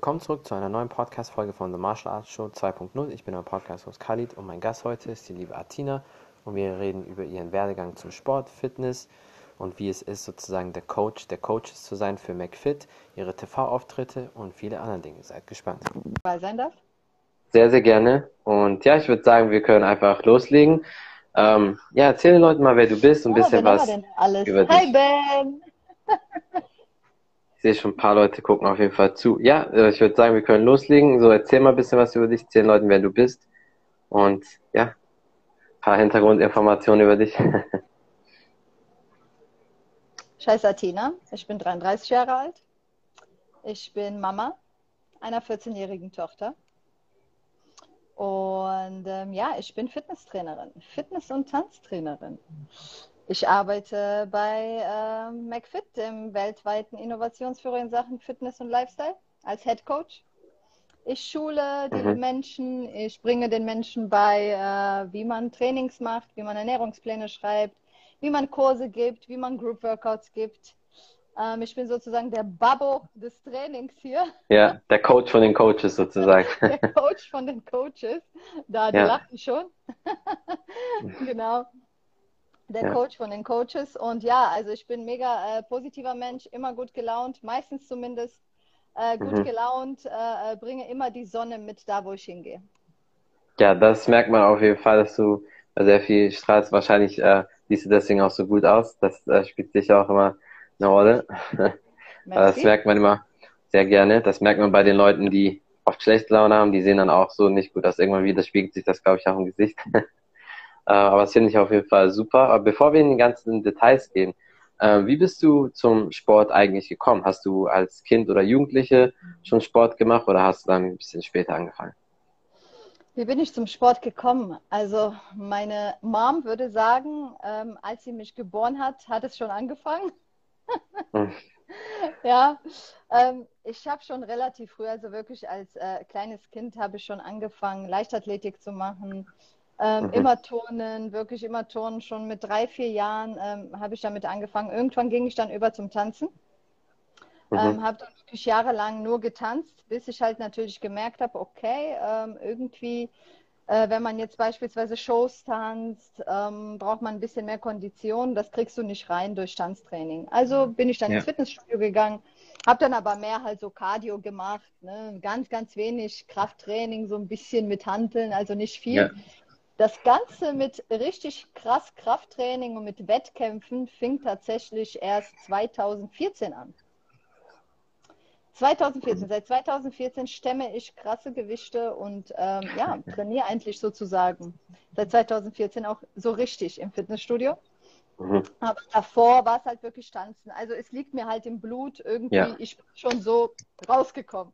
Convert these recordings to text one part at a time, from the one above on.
Willkommen zurück zu einer neuen Podcast-Folge von The Martial Arts Show 2.0. Ich bin euer Podcast-Host Khalid und mein Gast heute ist die liebe Atina und wir reden über ihren Werdegang zum Sport, Fitness und wie es ist, sozusagen der Coach der Coaches zu sein für McFit, ihre TV-Auftritte und viele andere Dinge. Seid gespannt. Bei sein darf? Sehr, sehr gerne. Und ja, ich würde sagen, wir können einfach loslegen. Ähm, ja, erzähl den Leuten mal, wer du bist und ein oh, bisschen was über dich. Hi Ben! Ich sehe schon ein paar Leute gucken auf jeden Fall zu. Ja, äh, ich würde sagen, wir können loslegen. So, erzähl mal ein bisschen was über dich, zehn Leuten, wer du bist. Und ja, ein paar Hintergrundinformationen über dich. Scheiß Athena, ich bin 33 Jahre alt. Ich bin Mama einer 14-jährigen Tochter. Und ähm, ja, ich bin Fitnesstrainerin, Fitness- und Tanztrainerin. Ich arbeite bei äh, McFit, dem weltweiten Innovationsführer in Sachen Fitness und Lifestyle, als Head Coach. Ich schule die mhm. Menschen, ich bringe den Menschen bei, äh, wie man Trainings macht, wie man Ernährungspläne schreibt, wie man Kurse gibt, wie man Group Workouts gibt. Ähm, ich bin sozusagen der Babbo des Trainings hier. Ja, der Coach von den Coaches sozusagen. der Coach von den Coaches. Da, die ja. lachen schon. genau der ja. Coach von den Coaches. Und ja, also ich bin mega äh, positiver Mensch, immer gut gelaunt, meistens zumindest äh, gut mhm. gelaunt, äh, äh, bringe immer die Sonne mit da, wo ich hingehe. Ja, das merkt man auf jeden Fall, dass du sehr viel strahlst. Wahrscheinlich äh, siehst du deswegen auch so gut aus. Das äh, spielt sicher auch immer eine Rolle. das merkt man immer sehr gerne. Das merkt man bei den Leuten, die oft schlechte Laune haben. Die sehen dann auch so nicht gut aus. Irgendwann wieder spiegelt sich das, glaube ich, auch im Gesicht. Äh, aber das finde ich auf jeden Fall super. Aber bevor wir in die ganzen Details gehen, äh, wie bist du zum Sport eigentlich gekommen? Hast du als Kind oder Jugendliche schon Sport gemacht oder hast du dann ein bisschen später angefangen? Wie bin ich zum Sport gekommen? Also meine Mom würde sagen, ähm, als sie mich geboren hat, hat es schon angefangen. hm. Ja, ähm, ich habe schon relativ früh, also wirklich als äh, kleines Kind, habe ich schon angefangen, Leichtathletik zu machen, ähm, mhm. Immer Turnen, wirklich immer Turnen. Schon mit drei, vier Jahren ähm, habe ich damit angefangen. Irgendwann ging ich dann über zum Tanzen. Mhm. Ähm, habe dann wirklich jahrelang nur getanzt, bis ich halt natürlich gemerkt habe, okay, ähm, irgendwie, äh, wenn man jetzt beispielsweise Shows tanzt, ähm, braucht man ein bisschen mehr Kondition. Das kriegst du nicht rein durch Tanztraining. Also bin ich dann ja. ins Fitnessstudio gegangen, habe dann aber mehr halt so Cardio gemacht, ne? ganz, ganz wenig Krafttraining, so ein bisschen mit Hanteln, also nicht viel. Ja. Das Ganze mit richtig krass Krafttraining und mit Wettkämpfen fing tatsächlich erst 2014 an. 2014, seit 2014 stemme ich krasse Gewichte und ähm, ja, trainiere eigentlich sozusagen seit 2014 auch so richtig im Fitnessstudio. Mhm. Aber davor war es halt wirklich tanzen. Also es liegt mir halt im Blut irgendwie, ja. ich bin schon so rausgekommen.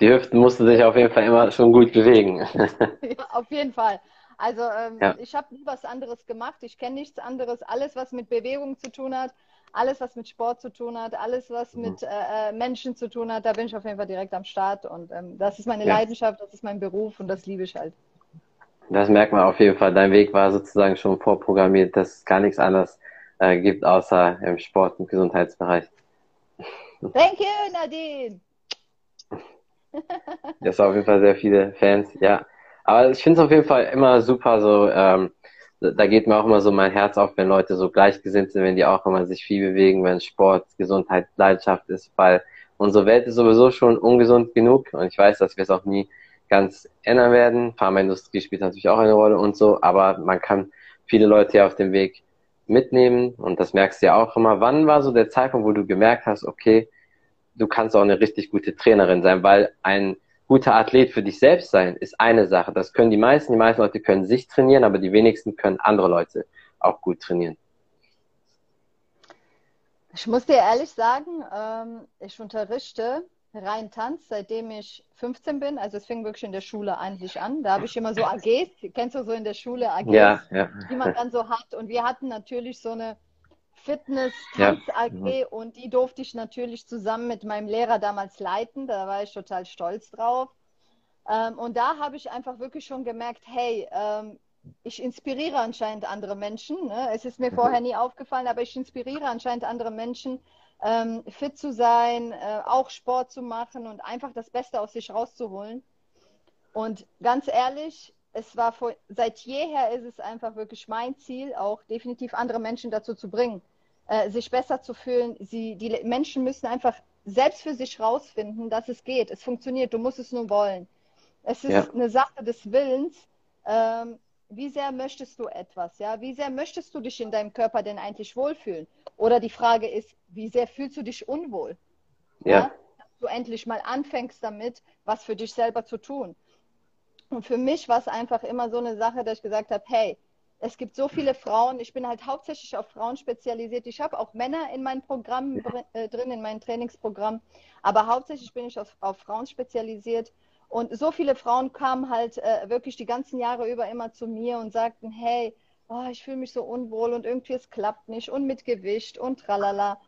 Die Hüften mussten sich auf jeden Fall immer schon gut bewegen. ja, auf jeden Fall. Also ähm, ja. ich habe nie was anderes gemacht. Ich kenne nichts anderes. Alles, was mit Bewegung zu tun hat, alles, was mit Sport zu tun hat, alles, was mhm. mit äh, äh, Menschen zu tun hat, da bin ich auf jeden Fall direkt am Start. Und ähm, das ist meine ja. Leidenschaft, das ist mein Beruf und das liebe ich halt. Das merkt man auf jeden Fall. Dein Weg war sozusagen schon vorprogrammiert, dass es gar nichts anderes äh, gibt, außer im Sport- und Gesundheitsbereich. Thank you, Nadine! Das auf jeden Fall sehr viele Fans, ja. Aber ich finde es auf jeden Fall immer super, so, ähm, da geht mir auch immer so mein Herz auf, wenn Leute so gleichgesinnt sind, wenn die auch immer sich viel bewegen, wenn Sport, Gesundheit, Leidenschaft ist, weil unsere Welt ist sowieso schon ungesund genug und ich weiß, dass wir es auch nie ganz ändern werden. Pharmaindustrie spielt natürlich auch eine Rolle und so, aber man kann viele Leute ja auf dem Weg mitnehmen und das merkst du ja auch immer. Wann war so der Zeitpunkt, wo du gemerkt hast, okay, du kannst auch eine richtig gute Trainerin sein, weil ein guter Athlet für dich selbst sein, ist eine Sache. Das können die meisten. Die meisten Leute können sich trainieren, aber die wenigsten können andere Leute auch gut trainieren. Ich muss dir ehrlich sagen, ähm, ich unterrichte rein Tanz, seitdem ich 15 bin. Also es fing wirklich in der Schule eigentlich an. Da habe ich immer so AGs, kennst du so in der Schule AGs, ja, ja. die man dann so hat. Und wir hatten natürlich so eine Fitness Tanz AG ja. und die durfte ich natürlich zusammen mit meinem Lehrer damals leiten. Da war ich total stolz drauf. Ähm, und da habe ich einfach wirklich schon gemerkt, hey, ähm, ich inspiriere anscheinend andere Menschen. Ne? Es ist mir mhm. vorher nie aufgefallen, aber ich inspiriere anscheinend andere Menschen, ähm, fit zu sein, äh, auch Sport zu machen und einfach das Beste aus sich rauszuholen. Und ganz ehrlich, es war vor, seit jeher ist es einfach wirklich mein Ziel, auch definitiv andere Menschen dazu zu bringen, äh, sich besser zu fühlen. Sie, die Menschen müssen einfach selbst für sich rausfinden, dass es geht. Es funktioniert. Du musst es nur wollen. Es ist ja. eine Sache des Willens. Ähm, wie sehr möchtest du etwas? Ja, wie sehr möchtest du dich in deinem Körper denn eigentlich wohlfühlen? Oder die Frage ist, wie sehr fühlst du dich unwohl? Ja. ja? Dass du endlich mal anfängst damit, was für dich selber zu tun. Und für mich war es einfach immer so eine Sache, dass ich gesagt habe, hey, es gibt so viele Frauen, ich bin halt hauptsächlich auf Frauen spezialisiert. Ich habe auch Männer in meinem Programm äh, drin, in meinem Trainingsprogramm, aber hauptsächlich bin ich auf, auf Frauen spezialisiert. Und so viele Frauen kamen halt äh, wirklich die ganzen Jahre über immer zu mir und sagten, hey, oh, ich fühle mich so unwohl und irgendwie es klappt nicht und mit Gewicht und tralala.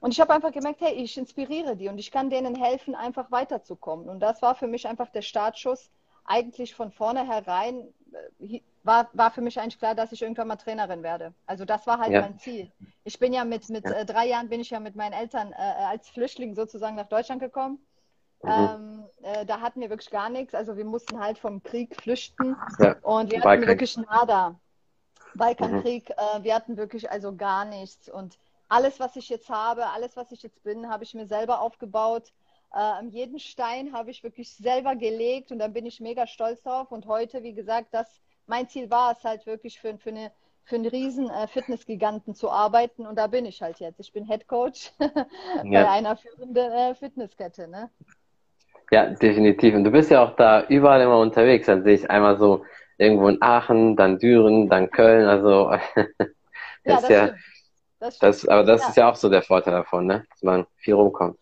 Und ich habe einfach gemerkt, hey, ich inspiriere die und ich kann denen helfen, einfach weiterzukommen. Und das war für mich einfach der Startschuss, eigentlich von vornherein war, war für mich eigentlich klar, dass ich irgendwann mal Trainerin werde. Also das war halt ja. mein Ziel. Ich bin ja mit, mit ja. Äh, drei Jahren bin ich ja mit meinen Eltern äh, als Flüchtling sozusagen nach Deutschland gekommen. Mhm. Ähm, äh, da hatten wir wirklich gar nichts. Also wir mussten halt vom Krieg flüchten ja. und wir hatten wirklich nada. Balkankrieg, mhm. äh, wir hatten wirklich also gar nichts. Und alles, was ich jetzt habe, alles, was ich jetzt bin, habe ich mir selber aufgebaut. Äh, jeden Stein habe ich wirklich selber gelegt und da bin ich mega stolz drauf. Und heute, wie gesagt, das mein Ziel war es halt wirklich für, für eine für einen riesen äh, Fitnessgiganten zu arbeiten und da bin ich halt jetzt. Ich bin Head Coach bei einer führenden äh, Fitnesskette. Ne? Ja, definitiv. Und du bist ja auch da überall immer unterwegs. Dann sehe ich einmal so irgendwo in Aachen, dann Düren, dann Köln. Also das ja, das ist ja, stimmt. Das, stimmt. das aber das ja. ist ja auch so der Vorteil davon, ne? dass man viel rumkommt.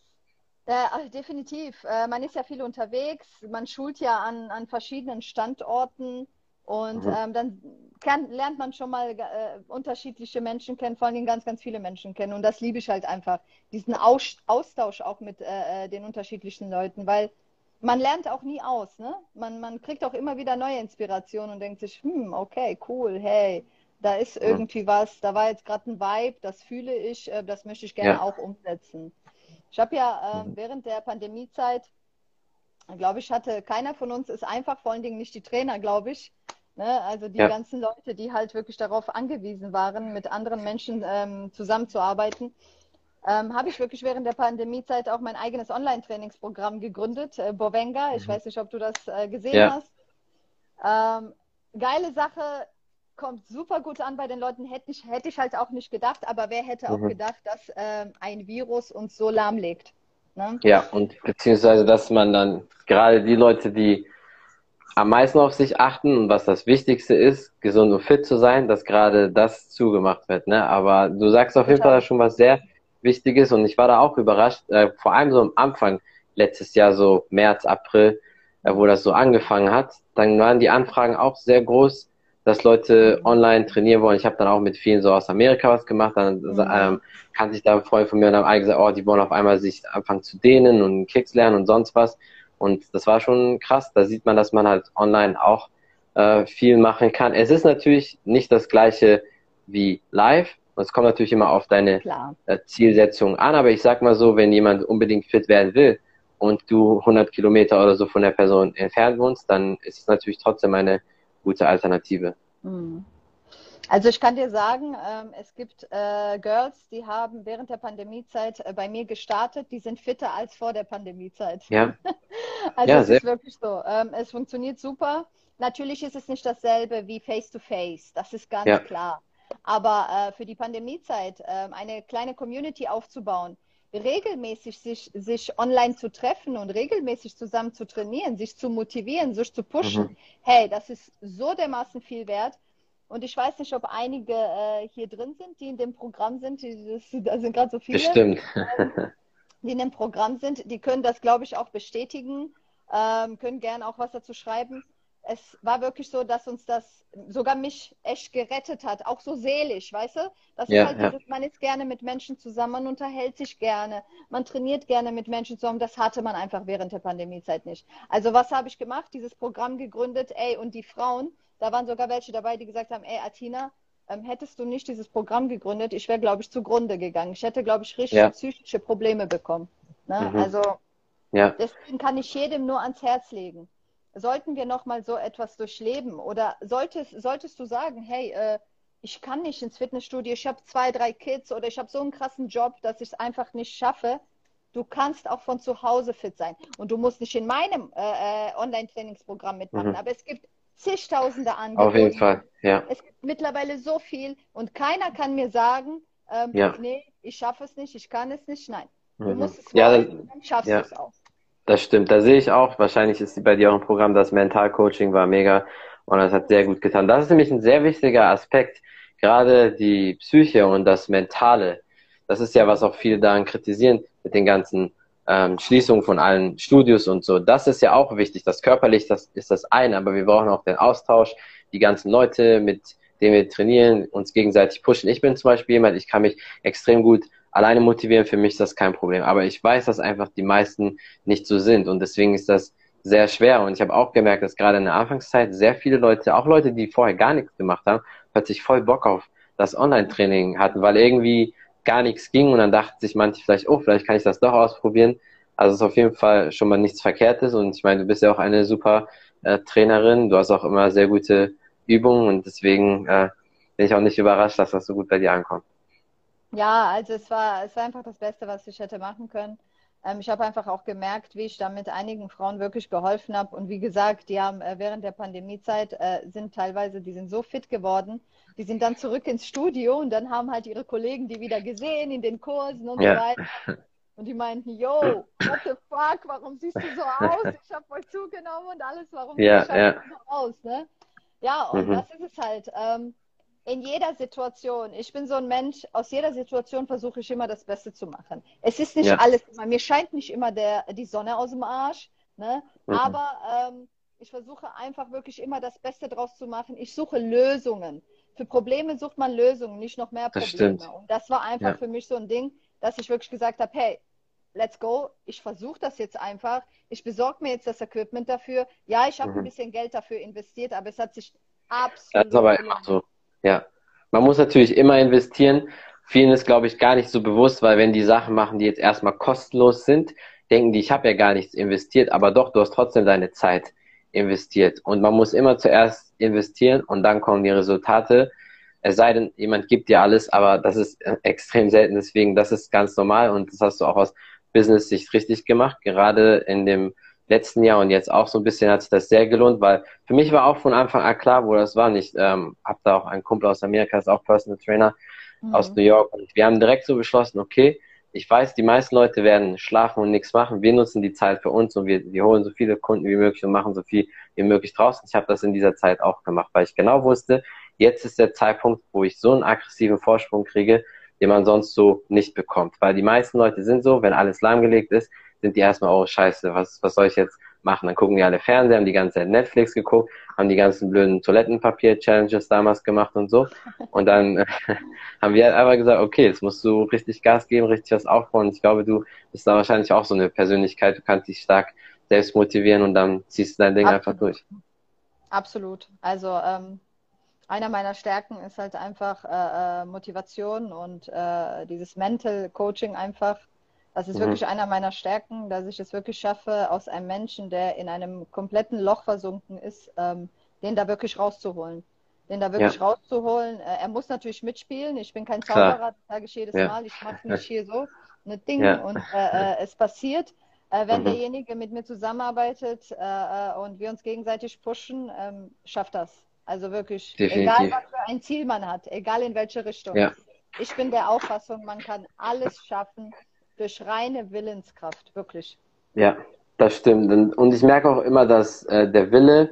Äh, definitiv. Äh, man ist ja viel unterwegs. Man schult ja an, an verschiedenen Standorten. Und mhm. ähm, dann kann, lernt man schon mal äh, unterschiedliche Menschen kennen, vor allem ganz, ganz viele Menschen kennen. Und das liebe ich halt einfach, diesen Aus Austausch auch mit äh, äh, den unterschiedlichen Leuten, weil man lernt auch nie aus. Ne? Man, man kriegt auch immer wieder neue Inspirationen und denkt sich, hm, okay, cool, hey, da ist irgendwie mhm. was, da war jetzt gerade ein Vibe, das fühle ich, äh, das möchte ich gerne ja. auch umsetzen. Ich habe ja äh, mhm. während der Pandemiezeit, glaube ich, hatte keiner von uns ist einfach, vor allen Dingen nicht die Trainer, glaube ich, Ne? Also die ja. ganzen Leute, die halt wirklich darauf angewiesen waren, mit anderen Menschen ähm, zusammenzuarbeiten, ähm, habe ich wirklich während der Pandemiezeit auch mein eigenes Online-Trainingsprogramm gegründet, äh, Bovenga. Ich mhm. weiß nicht, ob du das äh, gesehen ja. hast. Ähm, geile Sache, kommt super gut an bei den Leuten. Hätte ich, hätte ich halt auch nicht gedacht, aber wer hätte mhm. auch gedacht, dass äh, ein Virus uns so lahmlegt? Ne? Ja, und beziehungsweise, dass man dann gerade die Leute, die am meisten auf sich achten und was das Wichtigste ist, gesund und fit zu sein, dass gerade das zugemacht wird. Ne? Aber du sagst auf jeden Fall schon was sehr Wichtiges und ich war da auch überrascht, äh, vor allem so am Anfang letztes Jahr, so März, April, äh, wo das so angefangen hat, dann waren die Anfragen auch sehr groß, dass Leute online trainieren wollen. Ich habe dann auch mit vielen so aus Amerika was gemacht, dann mhm. ähm, kannte ich da einen Freund von mir und haben gesagt, oh, die wollen auf einmal sich anfangen zu dehnen und Kicks lernen und sonst was. Und das war schon krass. Da sieht man, dass man halt online auch äh, viel machen kann. Es ist natürlich nicht das gleiche wie live. Es kommt natürlich immer auf deine äh, Zielsetzung an. Aber ich sag mal so, wenn jemand unbedingt fit werden will und du 100 Kilometer oder so von der Person entfernt wohnst, dann ist es natürlich trotzdem eine gute Alternative. Mhm. Also ich kann dir sagen, ähm, es gibt äh, Girls, die haben während der Pandemiezeit äh, bei mir gestartet, die sind fitter als vor der Pandemiezeit. Ja. also ja, es ist wirklich so. Ähm, es funktioniert super. Natürlich ist es nicht dasselbe wie Face-to-Face, -face. das ist ganz ja. klar. Aber äh, für die Pandemiezeit ähm, eine kleine Community aufzubauen, regelmäßig sich, sich online zu treffen und regelmäßig zusammen zu trainieren, sich zu motivieren, sich zu pushen, mhm. hey, das ist so dermaßen viel wert. Und ich weiß nicht, ob einige äh, hier drin sind, die in dem Programm sind. Die, das, da sind gerade so viele. Bestimmt. Ähm, die in dem Programm sind. Die können das, glaube ich, auch bestätigen, ähm, können gerne auch was dazu schreiben. Es war wirklich so, dass uns das sogar mich echt gerettet hat, auch so seelisch, weißt du? Das ja, ist halt ja. dieses, man ist gerne mit Menschen zusammen, man unterhält sich gerne, man trainiert gerne mit Menschen zusammen. Das hatte man einfach während der Pandemiezeit nicht. Also was habe ich gemacht? Dieses Programm gegründet, ey, und die Frauen, da waren sogar welche dabei, die gesagt haben, ey, Atina, ähm, hättest du nicht dieses Programm gegründet, ich wäre, glaube ich, zugrunde gegangen. Ich hätte, glaube ich, richtig ja. psychische Probleme bekommen. Ne? Mhm. Also ja. deswegen kann ich jedem nur ans Herz legen. Sollten wir nochmal so etwas durchleben oder solltest, solltest du sagen, hey, äh, ich kann nicht ins Fitnessstudio, ich habe zwei, drei Kids oder ich habe so einen krassen Job, dass ich es einfach nicht schaffe. Du kannst auch von zu Hause fit sein. Und du musst nicht in meinem äh, äh Online-Trainingsprogramm mitmachen. Mhm. Aber es gibt zigtausende Angebote. Auf jeden Fall, ja. Es gibt mittlerweile so viel und keiner kann mir sagen, ähm, ja. nee, ich schaffe es nicht, ich kann es nicht. Nein, du mhm. musst es ja, wollen, dann schaffst ja. du es auch. Das stimmt, da sehe ich auch. Wahrscheinlich ist bei dir auch ein Programm, das Mentalcoaching war mega und das hat sehr gut getan. Das ist nämlich ein sehr wichtiger Aspekt, gerade die Psyche und das Mentale. Das ist ja, was auch viele daran kritisieren mit den ganzen ähm, Schließung von allen Studios und so. Das ist ja auch wichtig. Das körperlich, das ist das eine, aber wir brauchen auch den Austausch, die ganzen Leute, mit denen wir trainieren, uns gegenseitig pushen. Ich bin zum Beispiel jemand, ich kann mich extrem gut alleine motivieren. Für mich ist das kein Problem. Aber ich weiß, dass einfach die meisten nicht so sind und deswegen ist das sehr schwer. Und ich habe auch gemerkt, dass gerade in der Anfangszeit sehr viele Leute, auch Leute, die vorher gar nichts gemacht haben, plötzlich voll Bock auf das Online-Training hatten, weil irgendwie gar nichts ging und dann dachten sich manche vielleicht, oh, vielleicht kann ich das doch ausprobieren. Also es ist auf jeden Fall schon mal nichts Verkehrtes und ich meine, du bist ja auch eine super äh, Trainerin, du hast auch immer sehr gute Übungen und deswegen äh, bin ich auch nicht überrascht, dass das so gut bei dir ankommt. Ja, also es war, es war einfach das Beste, was ich hätte machen können. Ähm, ich habe einfach auch gemerkt, wie ich damit einigen Frauen wirklich geholfen habe. Und wie gesagt, die haben äh, während der Pandemiezeit äh, sind teilweise, die sind so fit geworden, die sind dann zurück ins Studio und dann haben halt ihre Kollegen die wieder gesehen in den Kursen und ja. so weiter. Und die meinten, yo, what the fuck, warum siehst du so aus? Ich habe voll zugenommen und alles, warum ja, siehst du ja. so aus? Ne? Ja, und mhm. das ist es halt. Ähm, in jeder Situation, ich bin so ein Mensch, aus jeder Situation versuche ich immer das Beste zu machen. Es ist nicht ja. alles immer, mir scheint nicht immer der, die Sonne aus dem Arsch, ne? Mhm. aber ähm, ich versuche einfach wirklich immer das Beste draus zu machen. Ich suche Lösungen für Probleme sucht man Lösungen, nicht noch mehr Probleme. Das und das war einfach ja. für mich so ein Ding, dass ich wirklich gesagt habe, hey, let's go, ich versuche das jetzt einfach. Ich besorge mir jetzt das Equipment dafür. Ja, ich habe mhm. ein bisschen Geld dafür investiert, aber es hat sich absolut. Das ist aber immer so. Ja. Man muss natürlich immer investieren. Vielen ist, glaube ich, gar nicht so bewusst, weil wenn die Sachen machen, die jetzt erstmal kostenlos sind, denken die, ich habe ja gar nichts investiert, aber doch, du hast trotzdem deine Zeit investiert. Und man muss immer zuerst investieren und dann kommen die Resultate. Es sei denn, jemand gibt dir alles, aber das ist extrem selten. Deswegen, das ist ganz normal und das hast du auch aus Business-Sicht richtig gemacht. Gerade in dem letzten Jahr und jetzt auch so ein bisschen hat sich das sehr gelohnt, weil für mich war auch von Anfang an klar, wo das war. Ich ähm, habe da auch einen Kumpel aus Amerika, ist auch Personal Trainer mhm. aus New York und wir haben direkt so beschlossen, okay, ich weiß, die meisten Leute werden schlafen und nichts machen. Wir nutzen die Zeit für uns und wir, wir holen so viele Kunden wie möglich und machen so viel wie möglich draußen. Ich habe das in dieser Zeit auch gemacht, weil ich genau wusste, jetzt ist der Zeitpunkt, wo ich so einen aggressiven Vorsprung kriege, den man sonst so nicht bekommt. Weil die meisten Leute sind so, wenn alles lahmgelegt ist, sind die erstmal, oh scheiße, was, was soll ich jetzt machen? Dann gucken die alle Fernseher, haben die ganze Zeit Netflix geguckt, haben die ganzen blöden Toilettenpapier-Challenges damals gemacht und so. Und dann äh, haben wir halt einfach gesagt, okay, jetzt musst du richtig Gas geben, richtig was aufbauen. Und ich glaube, du bist da wahrscheinlich auch so eine Persönlichkeit, du kannst dich stark selbst motivieren und dann ziehst du dein Ding Absolut. einfach durch. Absolut. Also ähm, einer meiner Stärken ist halt einfach äh, äh Motivation und äh, dieses Mental Coaching einfach das ist mhm. wirklich einer meiner Stärken, dass ich es wirklich schaffe, aus einem Menschen, der in einem kompletten Loch versunken ist, ähm, den da wirklich rauszuholen. Den da wirklich ja. rauszuholen. Äh, er muss natürlich mitspielen. Ich bin kein Zauberer, das sage ich jedes ja. Mal. Ich mache nicht hier so eine Ding ja. und äh, äh, es passiert. Äh, wenn mhm. derjenige mit mir zusammenarbeitet äh, äh, und wir uns gegenseitig pushen, ähm, schafft das. Also wirklich, Definitiv. egal was für ein Ziel man hat, egal in welche Richtung. Ich bin der Auffassung, man kann alles schaffen, durch reine Willenskraft, wirklich. Ja, das stimmt. Und ich merke auch immer, dass äh, der Wille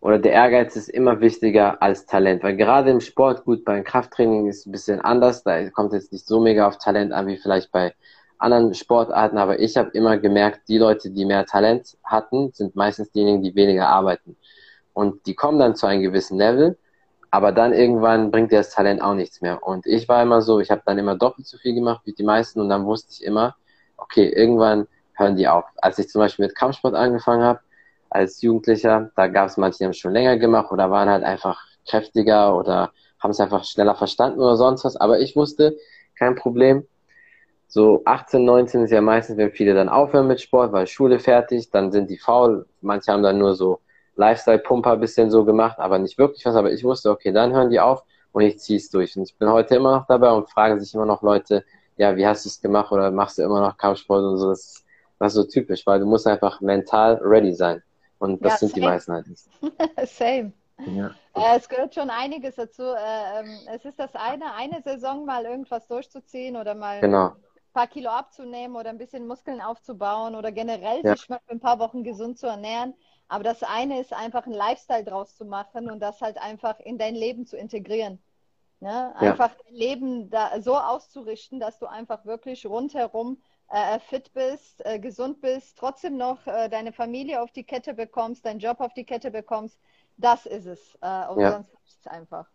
oder der Ehrgeiz ist immer wichtiger als Talent. Weil gerade im Sport, gut, beim Krafttraining ist es ein bisschen anders. Da kommt jetzt nicht so mega auf Talent an wie vielleicht bei anderen Sportarten. Aber ich habe immer gemerkt, die Leute, die mehr Talent hatten, sind meistens diejenigen, die weniger arbeiten. Und die kommen dann zu einem gewissen Level aber dann irgendwann bringt dir das Talent auch nichts mehr. Und ich war immer so, ich habe dann immer doppelt so viel gemacht wie die meisten und dann wusste ich immer, okay, irgendwann hören die auf. Als ich zum Beispiel mit Kampfsport angefangen habe, als Jugendlicher, da gab es manche, die haben schon länger gemacht oder waren halt einfach kräftiger oder haben es einfach schneller verstanden oder sonst was. Aber ich wusste, kein Problem. So 18, 19 ist ja meistens, wenn viele dann aufhören mit Sport, weil Schule fertig, dann sind die faul. Manche haben dann nur so Lifestyle-Pumper bisschen so gemacht, aber nicht wirklich was. Aber ich wusste, okay, dann hören die auf und ich ziehe es durch. Und ich bin heute immer noch dabei und fragen sich immer noch Leute, ja, wie hast du es gemacht oder machst du immer noch Kampfsport und so. Das ist, das ist so typisch, weil du musst einfach mental ready sein. Und das ja, sind same. die meisten halt nicht. same. Ja. Äh, es gehört schon einiges dazu. Äh, ähm, es ist das eine, eine Saison mal irgendwas durchzuziehen oder mal genau. ein paar Kilo abzunehmen oder ein bisschen Muskeln aufzubauen oder generell ja. sich mal für ein paar Wochen gesund zu ernähren. Aber das eine ist einfach ein Lifestyle draus zu machen und das halt einfach in dein Leben zu integrieren. Ne? Einfach ja. dein Leben da so auszurichten, dass du einfach wirklich rundherum äh, fit bist, äh, gesund bist, trotzdem noch äh, deine Familie auf die Kette bekommst, deinen Job auf die Kette bekommst. Das ist es. Äh, und ja. sonst ist es einfach.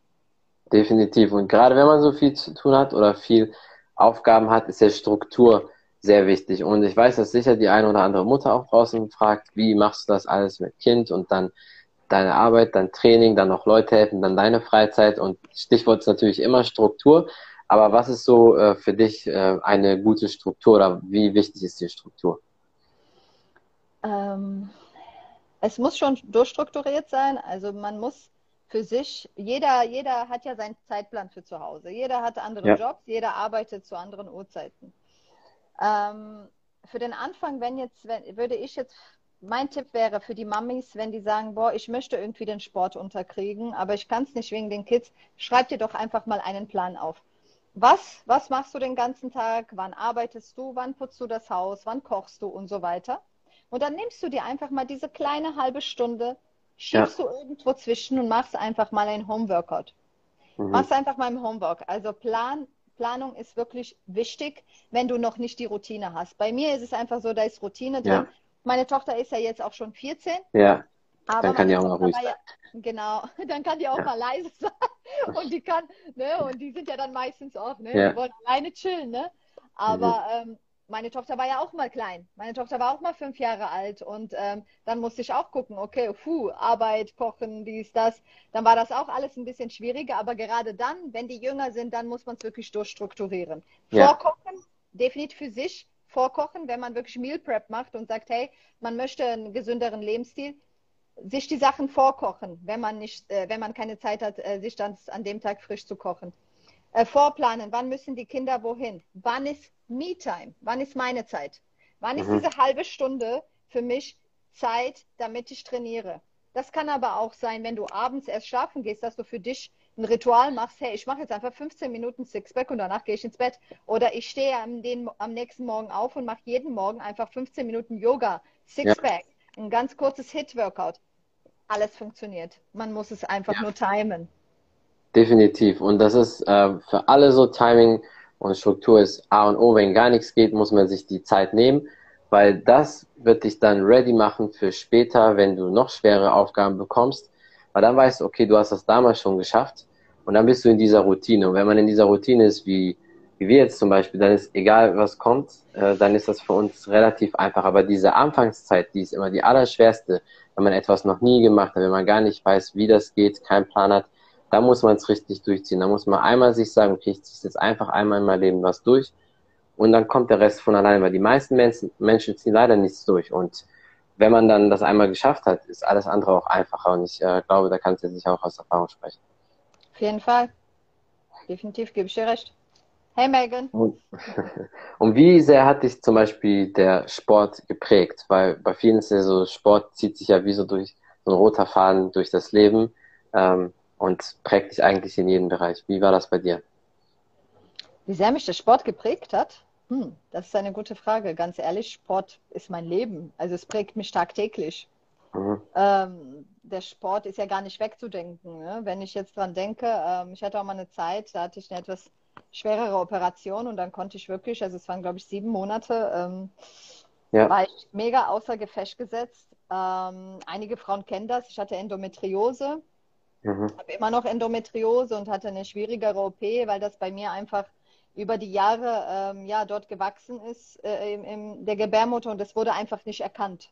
Definitiv. Und gerade wenn man so viel zu tun hat oder viel Aufgaben hat, ist ja Struktur sehr wichtig. Und ich weiß, dass sicher die eine oder andere Mutter auch draußen fragt, wie machst du das alles mit Kind und dann deine Arbeit, dein Training, dann noch Leute helfen, dann deine Freizeit und Stichwort ist natürlich immer Struktur. Aber was ist so äh, für dich äh, eine gute Struktur oder wie wichtig ist die Struktur? Ähm, es muss schon durchstrukturiert sein. Also man muss für sich, jeder, jeder hat ja seinen Zeitplan für zu Hause. Jeder hat andere ja. Jobs, jeder arbeitet zu anderen Uhrzeiten. Ähm, für den Anfang, wenn jetzt, wenn, würde ich jetzt, mein Tipp wäre für die Mamis, wenn die sagen, boah, ich möchte irgendwie den Sport unterkriegen, aber ich kann es nicht wegen den Kids, schreib dir doch einfach mal einen Plan auf. Was, was machst du den ganzen Tag? Wann arbeitest du? Wann putzt du das Haus? Wann kochst du und so weiter? Und dann nimmst du dir einfach mal diese kleine halbe Stunde, schiebst ja. du irgendwo zwischen und machst einfach mal ein Homeworkout. Mhm. Machst einfach mal ein Homework. Also Plan, Planung ist wirklich wichtig, wenn du noch nicht die Routine hast. Bei mir ist es einfach so, da ist Routine drin. Ja. Meine Tochter ist ja jetzt auch schon 14. Ja. Aber dann kann die auch mal ruhig sein. Ja, genau, dann kann die auch ja. mal leise sein. Und die kann, ne, und die sind ja dann meistens auch, ne, ja. die wollen alleine chillen, ne. Aber mhm. ähm, meine Tochter war ja auch mal klein. Meine Tochter war auch mal fünf Jahre alt und ähm, dann musste ich auch gucken, okay, puh, Arbeit, Kochen, dies, das. Dann war das auch alles ein bisschen schwieriger, aber gerade dann, wenn die jünger sind, dann muss man es wirklich durchstrukturieren. Ja. Vorkochen, definitiv für sich vorkochen, wenn man wirklich Meal Prep macht und sagt, hey, man möchte einen gesünderen Lebensstil, sich die Sachen vorkochen, wenn man nicht, äh, wenn man keine Zeit hat, äh, sich dann an dem Tag frisch zu kochen. Äh, vorplanen, wann müssen die Kinder wohin? Wann ist Me-Time? Wann ist meine Zeit? Wann ist mhm. diese halbe Stunde für mich Zeit, damit ich trainiere? Das kann aber auch sein, wenn du abends erst schlafen gehst, dass du für dich ein Ritual machst, hey, ich mache jetzt einfach 15 Minuten Sixpack und danach gehe ich ins Bett. Oder ich stehe am, den, am nächsten Morgen auf und mache jeden Morgen einfach 15 Minuten Yoga, Sixpack, ja. ein ganz kurzes Hit-Workout. Alles funktioniert. Man muss es einfach ja. nur timen. Definitiv. Und das ist äh, für alle so Timing und Struktur ist A und O. Wenn gar nichts geht, muss man sich die Zeit nehmen, weil das wird dich dann ready machen für später, wenn du noch schwere Aufgaben bekommst weil dann weißt du, okay, du hast das damals schon geschafft und dann bist du in dieser Routine. Und wenn man in dieser Routine ist, wie, wie wir jetzt zum Beispiel, dann ist egal, was kommt, äh, dann ist das für uns relativ einfach. Aber diese Anfangszeit, die ist immer die allerschwerste, wenn man etwas noch nie gemacht hat, wenn man gar nicht weiß, wie das geht, keinen Plan hat, da muss man es richtig durchziehen. Da muss man einmal sich sagen, okay, ich ziehe jetzt einfach einmal in meinem Leben was durch und dann kommt der Rest von allein, weil die meisten Menschen, Menschen ziehen leider nichts durch und wenn man dann das einmal geschafft hat, ist alles andere auch einfacher. Und ich äh, glaube, da kannst du sich auch aus Erfahrung sprechen. Auf jeden Fall. Definitiv gebe ich dir recht. Hey Megan. Und, und, wie sehr hat dich zum Beispiel der Sport geprägt? Weil bei vielen ist ja so, Sport zieht sich ja wie so durch so ein roter Faden durch das Leben ähm, und prägt dich eigentlich in jedem Bereich. Wie war das bei dir? Wie sehr mich der Sport geprägt hat? Hm, das ist eine gute Frage. Ganz ehrlich, Sport ist mein Leben. Also es prägt mich tagtäglich. Mhm. Ähm, der Sport ist ja gar nicht wegzudenken. Ne? Wenn ich jetzt dran denke, ähm, ich hatte auch mal eine Zeit, da hatte ich eine etwas schwerere Operation und dann konnte ich wirklich, also es waren glaube ich sieben Monate, ähm, ja. war ich mega außer Gefecht gesetzt. Ähm, einige Frauen kennen das. Ich hatte Endometriose, mhm. habe immer noch Endometriose und hatte eine schwierigere OP, weil das bei mir einfach über die Jahre ähm, ja dort gewachsen ist äh, im, im, der Gebärmutter und das wurde einfach nicht erkannt.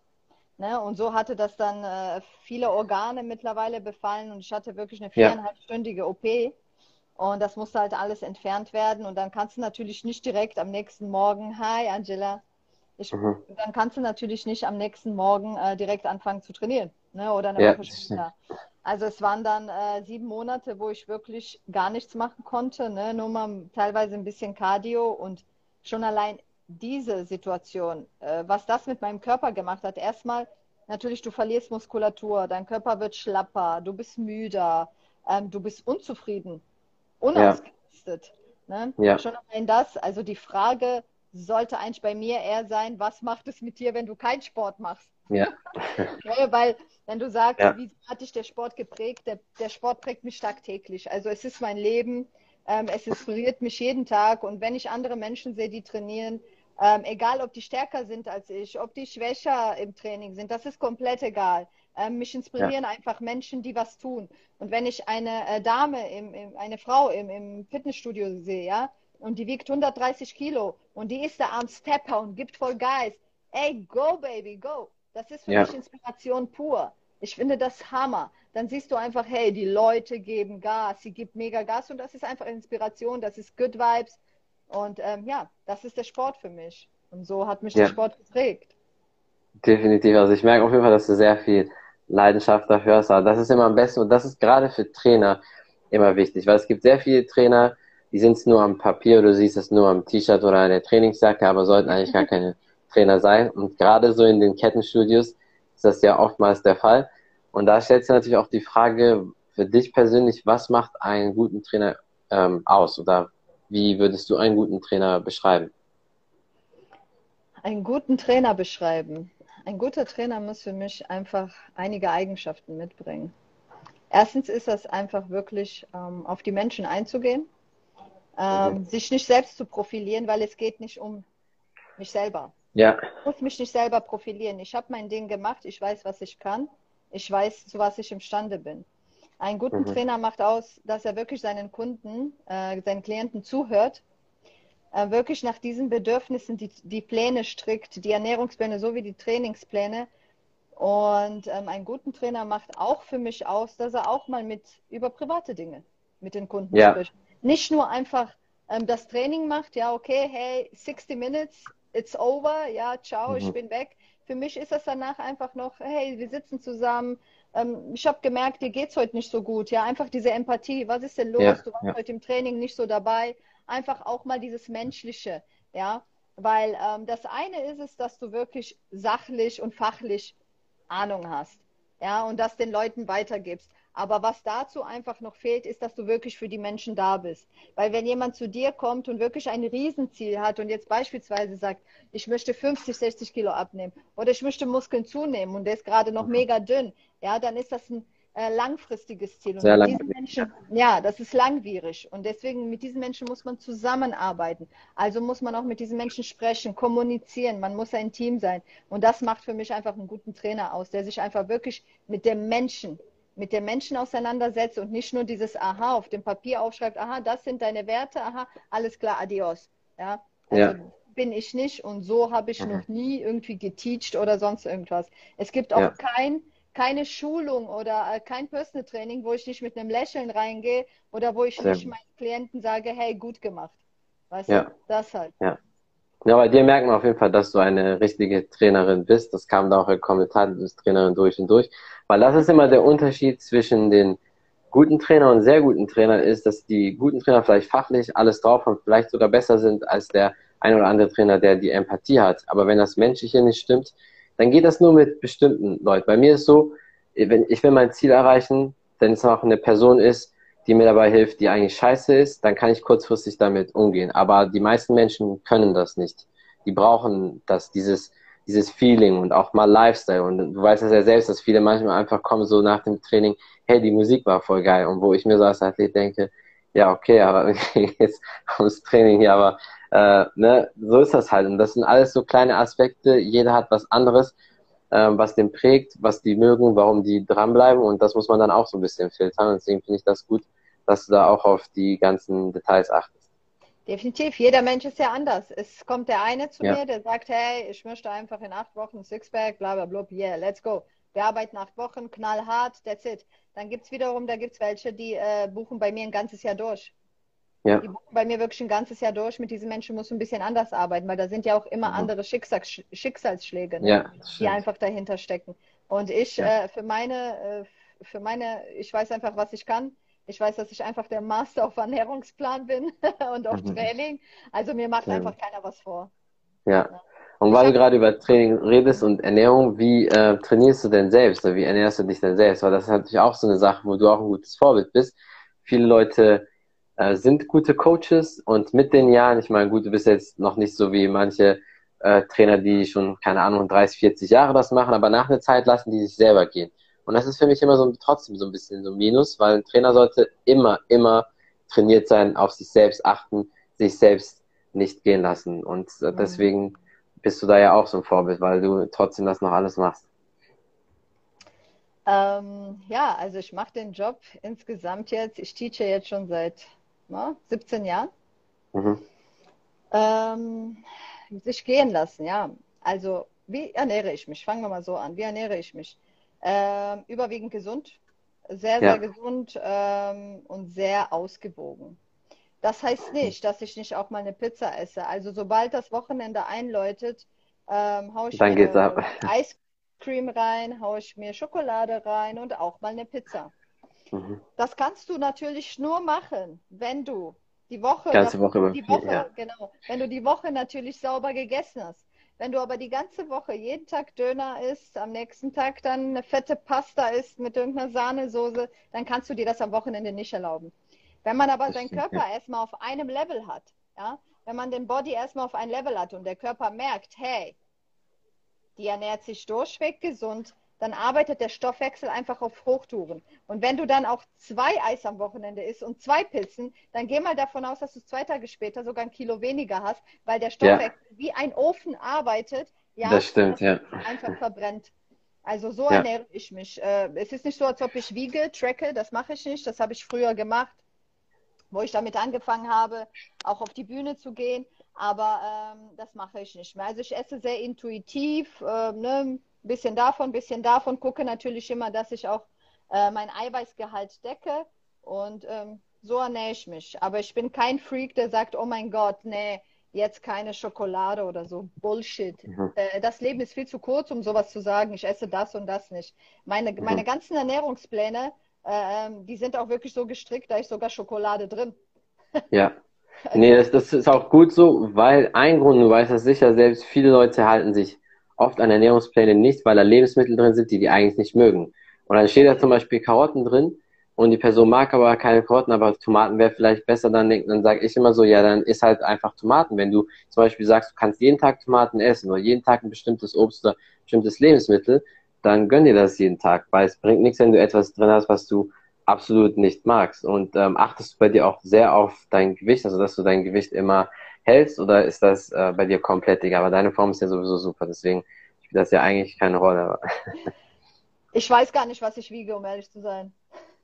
Ne? Und so hatte das dann äh, viele Organe mittlerweile befallen und ich hatte wirklich eine viereinhalbstündige OP. Und das musste halt alles entfernt werden. Und dann kannst du natürlich nicht direkt am nächsten Morgen, hi Angela, ich, mhm. dann kannst du natürlich nicht am nächsten Morgen äh, direkt anfangen zu trainieren. Ne? Oder eine ja, Woche später. Also es waren dann äh, sieben Monate, wo ich wirklich gar nichts machen konnte, ne? nur mal teilweise ein bisschen Cardio und schon allein diese Situation, äh, was das mit meinem Körper gemacht hat. Erstmal natürlich, du verlierst Muskulatur, dein Körper wird schlapper, du bist müder, ähm, du bist unzufrieden unausgerüstet. Ja. Ne? Ja. Schon allein das, also die Frage sollte eigentlich bei mir eher sein, was macht es mit dir, wenn du keinen Sport machst? Ja. ja weil, wenn du sagst, ja. wie hat dich der Sport geprägt, der, der Sport prägt mich tagtäglich. Also es ist mein Leben, ähm, es inspiriert mich jeden Tag und wenn ich andere Menschen sehe, die trainieren, ähm, egal ob die stärker sind als ich, ob die schwächer im Training sind, das ist komplett egal. Ähm, mich inspirieren ja. einfach Menschen, die was tun. Und wenn ich eine äh, Dame, im, im, eine Frau im, im Fitnessstudio sehe, ja, und die wiegt 130 Kilo und die ist da am Stepper und gibt voll Geist, ey, go, baby, go. Das ist für ja. mich Inspiration pur. Ich finde das Hammer. Dann siehst du einfach, hey, die Leute geben Gas, sie gibt mega Gas und das ist einfach Inspiration, das ist Good Vibes. Und ähm, ja, das ist der Sport für mich. Und so hat mich ja. der Sport geprägt. Definitiv. Also ich merke auf jeden Fall, dass du sehr viel Leidenschaft dafür hast. Das ist immer am besten und das ist gerade für Trainer immer wichtig, weil es gibt sehr viele Trainer, die sind es nur am Papier, du siehst es nur am T-Shirt oder an der Trainingsjacke, aber sollten eigentlich gar keine Trainer sein. Und gerade so in den Kettenstudios ist das ja oftmals der Fall. Und da stellt sich natürlich auch die Frage für dich persönlich, was macht einen guten Trainer ähm, aus? Oder wie würdest du einen guten Trainer beschreiben? Einen guten Trainer beschreiben. Ein guter Trainer muss für mich einfach einige Eigenschaften mitbringen. Erstens ist das einfach wirklich ähm, auf die Menschen einzugehen, ähm, mhm. sich nicht selbst zu profilieren, weil es geht nicht um mich selber. Ja. Ich muss mich nicht selber profilieren. Ich habe mein Ding gemacht, ich weiß, was ich kann, ich weiß, zu was ich imstande bin. Einen guten mhm. Trainer macht aus, dass er wirklich seinen Kunden, äh, seinen Klienten zuhört äh, wirklich nach diesen Bedürfnissen die, die Pläne strickt, die Ernährungspläne sowie die Trainingspläne. Und ähm, einen guten Trainer macht auch für mich aus, dass er auch mal mit über private Dinge mit den Kunden ja. spricht. Nicht nur einfach ähm, das Training macht, ja, okay, hey, 60 Minutes, it's over, ja, ciao, mhm. ich bin weg. Für mich ist das danach einfach noch, hey, wir sitzen zusammen, ähm, ich habe gemerkt, dir geht es heute nicht so gut, ja, einfach diese Empathie, was ist denn los? Ja, du warst ja. heute im Training nicht so dabei einfach auch mal dieses Menschliche, ja, weil ähm, das eine ist es, dass du wirklich sachlich und fachlich Ahnung hast, ja, und das den Leuten weitergibst. Aber was dazu einfach noch fehlt, ist, dass du wirklich für die Menschen da bist. Weil wenn jemand zu dir kommt und wirklich ein Riesenziel hat und jetzt beispielsweise sagt, ich möchte 50, 60 Kilo abnehmen oder ich möchte Muskeln zunehmen und der ist gerade noch mhm. mega dünn, ja, dann ist das ein äh, langfristiges Ziel. Und Sehr mit diesen Menschen, ja, das ist langwierig. Und deswegen mit diesen Menschen muss man zusammenarbeiten. Also muss man auch mit diesen Menschen sprechen, kommunizieren. Man muss ein Team sein. Und das macht für mich einfach einen guten Trainer aus, der sich einfach wirklich mit dem Menschen, mit dem Menschen auseinandersetzt und nicht nur dieses Aha auf dem Papier aufschreibt, aha, das sind deine Werte, aha, alles klar, adios. Ja, also ja. bin ich nicht und so habe ich mhm. noch nie irgendwie geteacht oder sonst irgendwas. Es gibt auch ja. kein keine Schulung oder äh, kein Personal Training, wo ich nicht mit einem Lächeln reingehe oder wo ich Sehr nicht meinen Klienten sage, hey, gut gemacht. Weißt ja. du, das halt. Ja. Ja, bei dir merkt man auf jeden Fall, dass du eine richtige Trainerin bist. Das kam da auch im Kommentar, du bist Trainerin durch und durch. Weil das ist immer der Unterschied zwischen den guten Trainern und sehr guten Trainern ist, dass die guten Trainer vielleicht fachlich alles drauf haben, vielleicht sogar besser sind als der ein oder andere Trainer, der die Empathie hat. Aber wenn das Menschliche nicht stimmt, dann geht das nur mit bestimmten Leuten. Bei mir ist so, wenn ich will mein Ziel erreichen, wenn es auch eine Person ist, die mir dabei hilft, die eigentlich scheiße ist, dann kann ich kurzfristig damit umgehen. Aber die meisten Menschen können das nicht. Die brauchen das, dieses, dieses Feeling und auch mal Lifestyle. Und du weißt es ja selbst, dass viele manchmal einfach kommen so nach dem Training, hey, die Musik war voll geil. Und wo ich mir so als Athlet denke, ja, okay, aber jetzt ums Training hier, aber äh, ne, so ist das halt. Und das sind alles so kleine Aspekte. Jeder hat was anderes, äh, was den prägt, was die mögen, warum die dranbleiben. Und das muss man dann auch so ein bisschen filtern. Und deswegen finde ich das gut, dass du da auch auf die ganzen Details achtest. Definitiv. Jeder Mensch ist ja anders. Es kommt der eine zu ja. mir, der sagt, hey, ich möchte einfach in acht Wochen Sixpack, bla bla bla, yeah, let's go. Wir arbeiten acht Wochen, knallhart, that's it. Dann gibt es wiederum, da gibt es welche, die äh, buchen bei mir ein ganzes Jahr durch. ja. die buchen bei mir wirklich ein ganzes Jahr durch. Mit diesen Menschen musst du ein bisschen anders arbeiten, weil da sind ja auch immer mhm. andere Schicksals Schicksalsschläge, ne? ja, die einfach dahinter stecken. Und ich äh, für meine, äh, für meine, ich weiß einfach, was ich kann. Ich weiß, dass ich einfach der Master auf Ernährungsplan bin und auf mhm. Training. Also mir macht einfach keiner was vor. Ja. Und weil du gerade über Training redest und Ernährung, wie äh, trainierst du denn selbst? Wie ernährst du dich denn selbst? Weil das ist natürlich auch so eine Sache, wo du auch ein gutes Vorbild bist. Viele Leute äh, sind gute Coaches und mit den Jahren, ich meine, gut, du bist jetzt noch nicht so wie manche äh, Trainer, die schon, keine Ahnung, 30, 40 Jahre das machen, aber nach einer Zeit lassen die sich selber gehen. Und das ist für mich immer so trotzdem so ein bisschen so ein Minus, weil ein Trainer sollte immer, immer trainiert sein, auf sich selbst achten, sich selbst nicht gehen lassen. Und mhm. deswegen bist du da ja auch so ein Vorbild, weil du trotzdem das noch alles machst. Ähm, ja, also ich mache den Job insgesamt jetzt, ich teache jetzt schon seit na, 17 Jahren. Mhm. Ähm, sich gehen lassen, ja. Also wie ernähre ich mich? Fangen wir mal so an. Wie ernähre ich mich? Ähm, überwiegend gesund, sehr, sehr ja. gesund ähm, und sehr ausgewogen. Das heißt nicht, dass ich nicht auch mal eine Pizza esse. Also sobald das Wochenende einläutet, ähm, haue ich Dann mir Eiscreme rein, haue ich mir Schokolade rein und auch mal eine Pizza. Mhm. Das kannst du natürlich nur machen, wenn du die Woche, ganze Woche, die Woche ja. genau, wenn du die Woche natürlich sauber gegessen hast. Wenn du aber die ganze Woche jeden Tag Döner isst, am nächsten Tag dann eine fette Pasta isst mit irgendeiner Sahnesoße, dann kannst du dir das am Wochenende nicht erlauben. Wenn man aber seinen Körper erstmal auf einem Level hat, ja, wenn man den Body erstmal auf ein Level hat und der Körper merkt, hey, die ernährt sich durchweg gesund, dann arbeitet der Stoffwechsel einfach auf Hochtouren. Und wenn du dann auch zwei Eis am Wochenende isst und zwei Pizzen, dann geh mal davon aus, dass du zwei Tage später sogar ein Kilo weniger hast, weil der Stoffwechsel ja. wie ein Ofen arbeitet. Ja, das stimmt, ja. Einfach verbrennt. Also so ja. ernähre ich mich. Äh, es ist nicht so, als ob ich wiege, tracke, das mache ich nicht. Das habe ich früher gemacht wo ich damit angefangen habe, auch auf die Bühne zu gehen. Aber ähm, das mache ich nicht mehr. Also ich esse sehr intuitiv, äh, ne? Bisschen davon, bisschen davon, gucke natürlich immer, dass ich auch äh, mein Eiweißgehalt decke und ähm, so ernähre ich mich. Aber ich bin kein Freak, der sagt, oh mein Gott, nee, jetzt keine Schokolade oder so. Bullshit. Mhm. Äh, das Leben ist viel zu kurz, um sowas zu sagen, ich esse das und das nicht. Meine, mhm. meine ganzen Ernährungspläne ähm, die sind auch wirklich so gestrickt, da ist sogar Schokolade drin. ja. Nee, das, das ist auch gut so, weil ein Grund, du weißt das sicher selbst, viele Leute halten sich oft an Ernährungspläne nicht, weil da Lebensmittel drin sind, die die eigentlich nicht mögen. Und dann steht da zum Beispiel Karotten drin und die Person mag aber keine Karotten, aber Tomaten wäre vielleicht besser, dann, dann sage ich immer so, ja, dann isst halt einfach Tomaten. Wenn du zum Beispiel sagst, du kannst jeden Tag Tomaten essen oder jeden Tag ein bestimmtes Obst oder bestimmtes Lebensmittel, dann gönn dir das jeden Tag, weil es bringt nichts, wenn du etwas drin hast, was du absolut nicht magst. Und ähm, achtest du bei dir auch sehr auf dein Gewicht, also dass du dein Gewicht immer hältst oder ist das äh, bei dir komplett egal? Aber deine Form ist ja sowieso super, deswegen spielt das ja eigentlich keine Rolle. ich weiß gar nicht, was ich wiege, um ehrlich zu sein.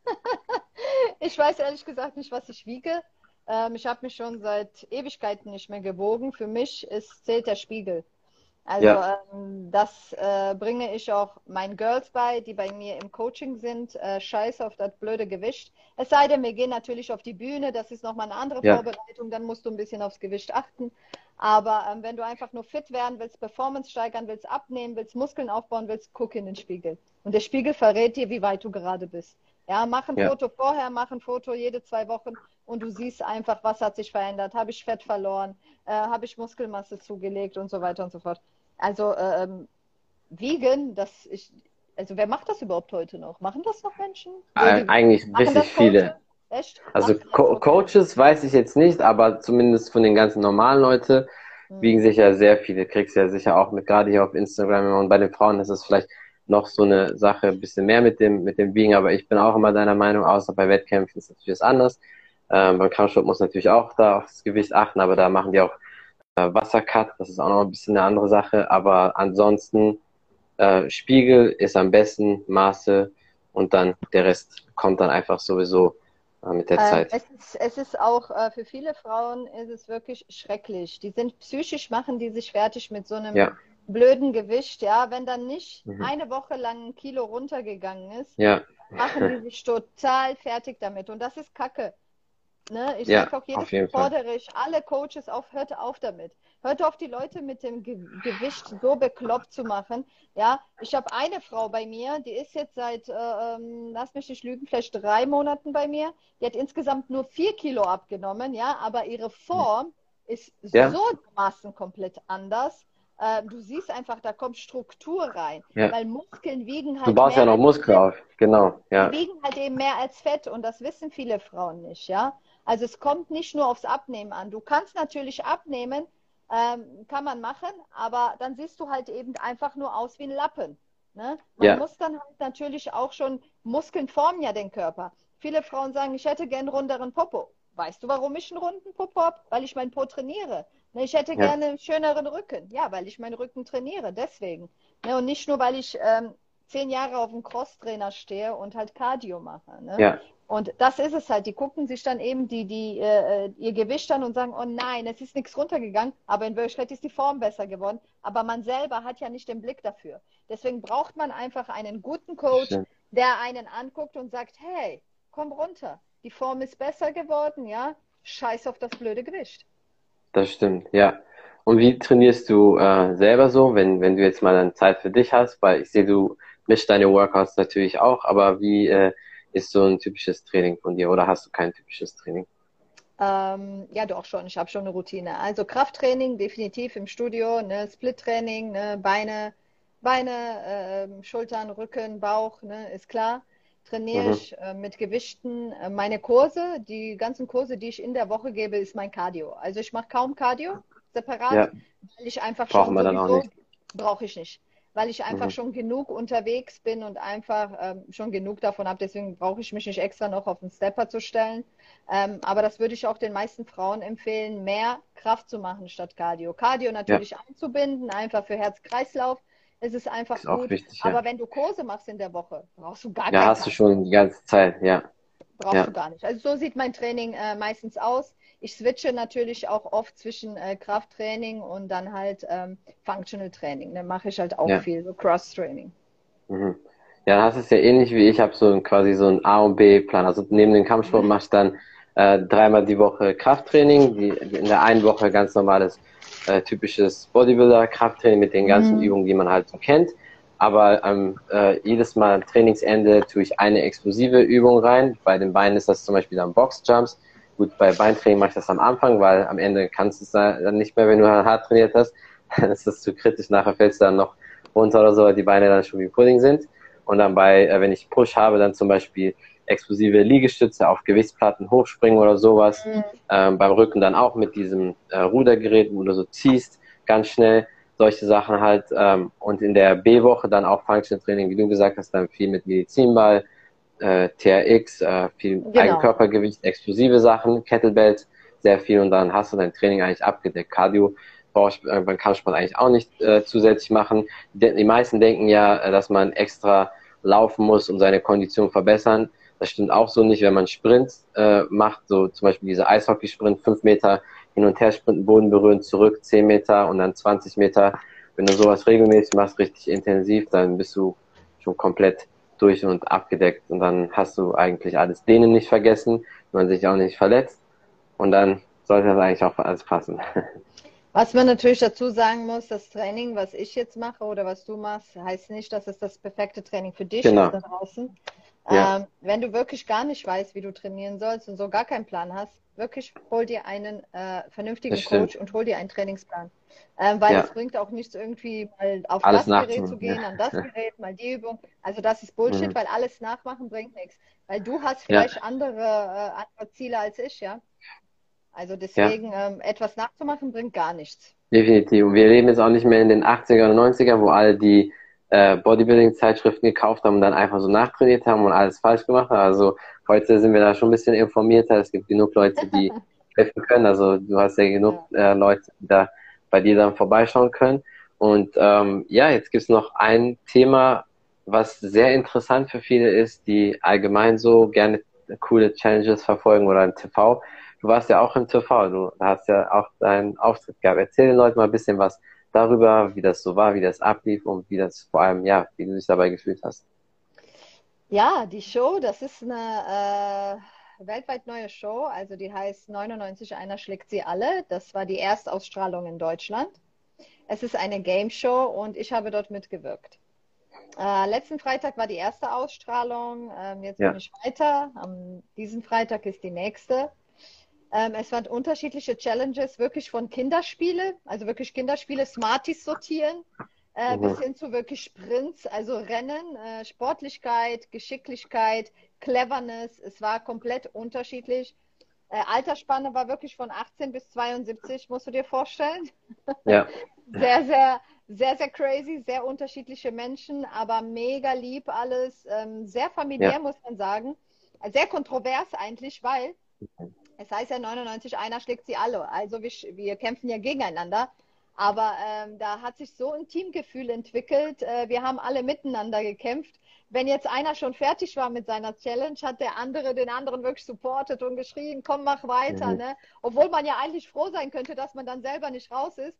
ich weiß ehrlich gesagt nicht, was ich wiege. Ähm, ich habe mich schon seit Ewigkeiten nicht mehr gewogen. Für mich ist, zählt der Spiegel. Also ja. ähm, das äh, bringe ich auch meinen Girls bei, die bei mir im Coaching sind. Äh, Scheiß auf das blöde Gewicht. Es sei denn, wir gehen natürlich auf die Bühne, das ist nochmal eine andere ja. Vorbereitung, dann musst du ein bisschen aufs Gewicht achten. Aber ähm, wenn du einfach nur fit werden willst, Performance steigern willst, abnehmen willst, Muskeln aufbauen willst, guck in den Spiegel. Und der Spiegel verrät dir, wie weit du gerade bist. Ja, mach ein ja. Foto vorher, mach ein Foto jede zwei Wochen und du siehst einfach, was hat sich verändert. Habe ich Fett verloren? Äh, Habe ich Muskelmasse zugelegt und so weiter und so fort. Also ähm, Vegan, das ich, also wer macht das überhaupt heute noch? Machen das noch Menschen? Äh, eigentlich richtig viele. Echt? Also Co Coaches weiß ich jetzt nicht, aber zumindest von den ganzen normalen Leuten hm. wiegen sich ja sehr viele. Kriegst ja sicher auch mit, gerade hier auf Instagram und bei den Frauen ist es vielleicht noch so eine Sache, ein bisschen mehr mit dem, mit dem Wiegen, aber ich bin auch immer deiner Meinung, außer bei Wettkämpfen ist natürlich was anderes. Ähm, beim Kampfsport muss natürlich auch da auf das Gewicht achten, aber da machen die auch äh, Wassercut, das ist auch noch ein bisschen eine andere Sache, aber ansonsten äh, Spiegel ist am besten, Maße und dann der Rest kommt dann einfach sowieso äh, mit der äh, Zeit. Es ist, es ist auch äh, für viele Frauen ist es wirklich schrecklich. Die sind psychisch, machen die sich fertig mit so einem ja. blöden Gewicht, ja. Wenn dann nicht mhm. eine Woche lang ein Kilo runtergegangen ist, ja. machen die sich total fertig damit. Und das ist Kacke. Ne? Ich ja, sage auch jedes Mal, fordere ich alle Coaches auf, hört auf damit. Hört auf, die Leute mit dem Ge Gewicht so bekloppt zu machen. Ja, ich habe eine Frau bei mir, die ist jetzt seit, äh, ähm, lass mich nicht lügen, vielleicht drei Monaten bei mir. Die hat insgesamt nur vier Kilo abgenommen, ja, aber ihre Form ist ja. so dermaßen komplett anders. Äh, du siehst einfach, da kommt Struktur rein, ja. weil Muskeln wiegen halt. Du baust ja noch Muskel auf, genau. Ja. Die wiegen halt eben mehr als Fett und das wissen viele Frauen nicht, ja. Also es kommt nicht nur aufs Abnehmen an. Du kannst natürlich abnehmen, ähm, kann man machen, aber dann siehst du halt eben einfach nur aus wie ein Lappen. Ne? Man ja. muss dann halt natürlich auch schon, Muskeln formen ja den Körper. Viele Frauen sagen, ich hätte gern runderen Popo. Weißt du, warum ich einen runden Popo habe? Weil ich meinen Po trainiere. Ne, ich hätte ja. gerne einen schöneren Rücken. Ja, weil ich meinen Rücken trainiere. Deswegen. Ne, und nicht nur, weil ich ähm, zehn Jahre auf dem Crosstrainer stehe und halt Cardio mache. Ne? Ja. Und das ist es halt. Die gucken sich dann eben die, die, äh, ihr Gewicht an und sagen, oh nein, es ist nichts runtergegangen, aber in Wirklichkeit ist die Form besser geworden. Aber man selber hat ja nicht den Blick dafür. Deswegen braucht man einfach einen guten Coach, der einen anguckt und sagt, hey, komm runter. Die Form ist besser geworden, ja. Scheiß auf das blöde Gewicht. Das stimmt, ja. Und wie trainierst du äh, selber so, wenn, wenn du jetzt mal eine Zeit für dich hast? Weil ich sehe, du mischst deine Workouts natürlich auch, aber wie äh, ist so ein typisches Training von dir oder hast du kein typisches Training? Ähm, ja, doch schon. Ich habe schon eine Routine. Also Krafttraining definitiv im Studio, ne? Split-Training, ne? Beine, Beine, äh, Schultern, Rücken, Bauch, ne? ist klar. Trainiere mhm. ich äh, mit Gewichten. Äh, meine Kurse, die ganzen Kurse, die ich in der Woche gebe, ist mein Cardio. Also ich mache kaum Cardio separat, ja. weil ich einfach Brauchen schon nicht. brauche ich nicht weil ich einfach mhm. schon genug unterwegs bin und einfach ähm, schon genug davon habe. Deswegen brauche ich mich nicht extra noch auf den Stepper zu stellen. Ähm, aber das würde ich auch den meisten Frauen empfehlen, mehr Kraft zu machen statt Cardio. Cardio natürlich ja. einzubinden, einfach für Herz-Kreislauf. Es ist einfach ist gut. Wichtig, ja. Aber wenn du Kurse machst in der Woche, brauchst du gar Ja, hast du schon die ganze Zeit, ja. Brauchst ja. du gar nicht. Also so sieht mein Training äh, meistens aus ich switche natürlich auch oft zwischen äh, Krafttraining und dann halt ähm, Functional Training. Dann mache ich halt auch ja. viel, so Cross-Training. Mhm. Ja, das ist ja ähnlich wie ich habe so ein, quasi so einen A und B-Plan. Also neben dem Kampfsport mhm. mache ich dann äh, dreimal die Woche Krafttraining, die, in der einen Woche ganz normales äh, typisches Bodybuilder-Krafttraining mit den ganzen mhm. Übungen, die man halt so kennt. Aber ähm, äh, jedes Mal am Trainingsende tue ich eine explosive Übung rein. Bei den Beinen ist das zum Beispiel dann Box-Jumps Gut, bei Beintraining mache ich das am Anfang, weil am Ende kannst du es dann nicht mehr, wenn du hart trainiert hast. Dann ist das zu kritisch. Nachher fällst du dann noch runter oder so, weil die Beine dann schon wie Pudding sind. Und dann bei, äh, wenn ich Push habe, dann zum Beispiel explosive Liegestütze auf Gewichtsplatten hochspringen oder sowas. Mhm. Ähm, beim Rücken dann auch mit diesem äh, Rudergerät, wo du so ziehst, ganz schnell. Solche Sachen halt. Ähm, und in der B-Woche dann auch Functional Training, wie du gesagt hast, dann viel mit Medizinball, äh, TRX, äh, viel genau. Eigenkörpergewicht, explosive Sachen, Kettlebells, sehr viel und dann hast du dein Training eigentlich abgedeckt. Cardio brauchst äh, beim Kampfsport eigentlich auch nicht äh, zusätzlich machen. Die, die meisten denken ja, äh, dass man extra laufen muss, um seine Kondition verbessern. Das stimmt auch so nicht, wenn man Sprints äh, macht, so zum Beispiel diese Eishockeysprint, fünf Meter hin und her sprinten, Boden berühren, zurück, zehn Meter und dann 20 Meter. Wenn du sowas regelmäßig machst, richtig intensiv, dann bist du schon komplett durch und abgedeckt und dann hast du eigentlich alles denen nicht vergessen, man sich auch nicht verletzt und dann sollte das eigentlich auch für alles passen. Was man natürlich dazu sagen muss, das Training, was ich jetzt mache oder was du machst, heißt nicht, dass es das perfekte Training für dich genau. ist da draußen. Ja. Ähm, wenn du wirklich gar nicht weißt, wie du trainieren sollst und so gar keinen Plan hast, wirklich hol dir einen äh, vernünftigen Coach und hol dir einen Trainingsplan. Ähm, weil ja. es bringt auch nichts, irgendwie mal auf alles das Gerät zu gehen, ja. an das Gerät, mal die Übung. Also das ist Bullshit, mhm. weil alles nachmachen bringt nichts. Weil du hast vielleicht andere, äh, andere Ziele als ich, ja. Also deswegen ähm, etwas nachzumachen bringt gar nichts. Definitiv. Und wir leben jetzt auch nicht mehr in den 80er und 90er, wo alle die äh, Bodybuilding-Zeitschriften gekauft haben und dann einfach so nachtrainiert haben und alles falsch gemacht haben. Also heute sind wir da schon ein bisschen informierter. Es gibt genug Leute, die helfen können. Also du hast ja genug äh, Leute, die da bei dir dann vorbeischauen können. Und ähm, ja, jetzt gibt's noch ein Thema, was sehr interessant für viele ist, die allgemein so gerne coole Challenges verfolgen oder im TV. Du warst ja auch im TV, du hast ja auch deinen Auftritt gehabt. Erzähl den Leuten mal ein bisschen was darüber, wie das so war, wie das ablief und wie das vor allem, ja, wie du dich dabei gefühlt hast. Ja, die Show, das ist eine, weltweit neue Show, also die heißt 99 einer schlägt sie alle. Das war die Erstausstrahlung in Deutschland. Es ist eine Game Show und ich habe dort mitgewirkt. Äh, letzten Freitag war die erste Ausstrahlung, ähm, jetzt ja. bin ich weiter. Am diesen Freitag ist die nächste. Ähm, es waren unterschiedliche Challenges, wirklich von Kinderspiele, also wirklich Kinderspiele, Smarties sortieren, äh, mhm. bis hin zu wirklich Sprints, also Rennen, äh, Sportlichkeit, Geschicklichkeit, Cleverness. Es war komplett unterschiedlich. Äh, Altersspanne war wirklich von 18 bis 72, musst du dir vorstellen. Ja. sehr, sehr, sehr, sehr crazy, sehr unterschiedliche Menschen, aber mega lieb alles, ähm, sehr familiär, ja. muss man sagen. Sehr kontrovers eigentlich, weil es heißt ja 99, einer schlägt sie alle. Also wir, wir kämpfen ja gegeneinander. Aber ähm, da hat sich so ein Teamgefühl entwickelt. Äh, wir haben alle miteinander gekämpft. Wenn jetzt einer schon fertig war mit seiner Challenge, hat der andere den anderen wirklich supportet und geschrien, komm, mach weiter. Mhm. Ne? Obwohl man ja eigentlich froh sein könnte, dass man dann selber nicht raus ist.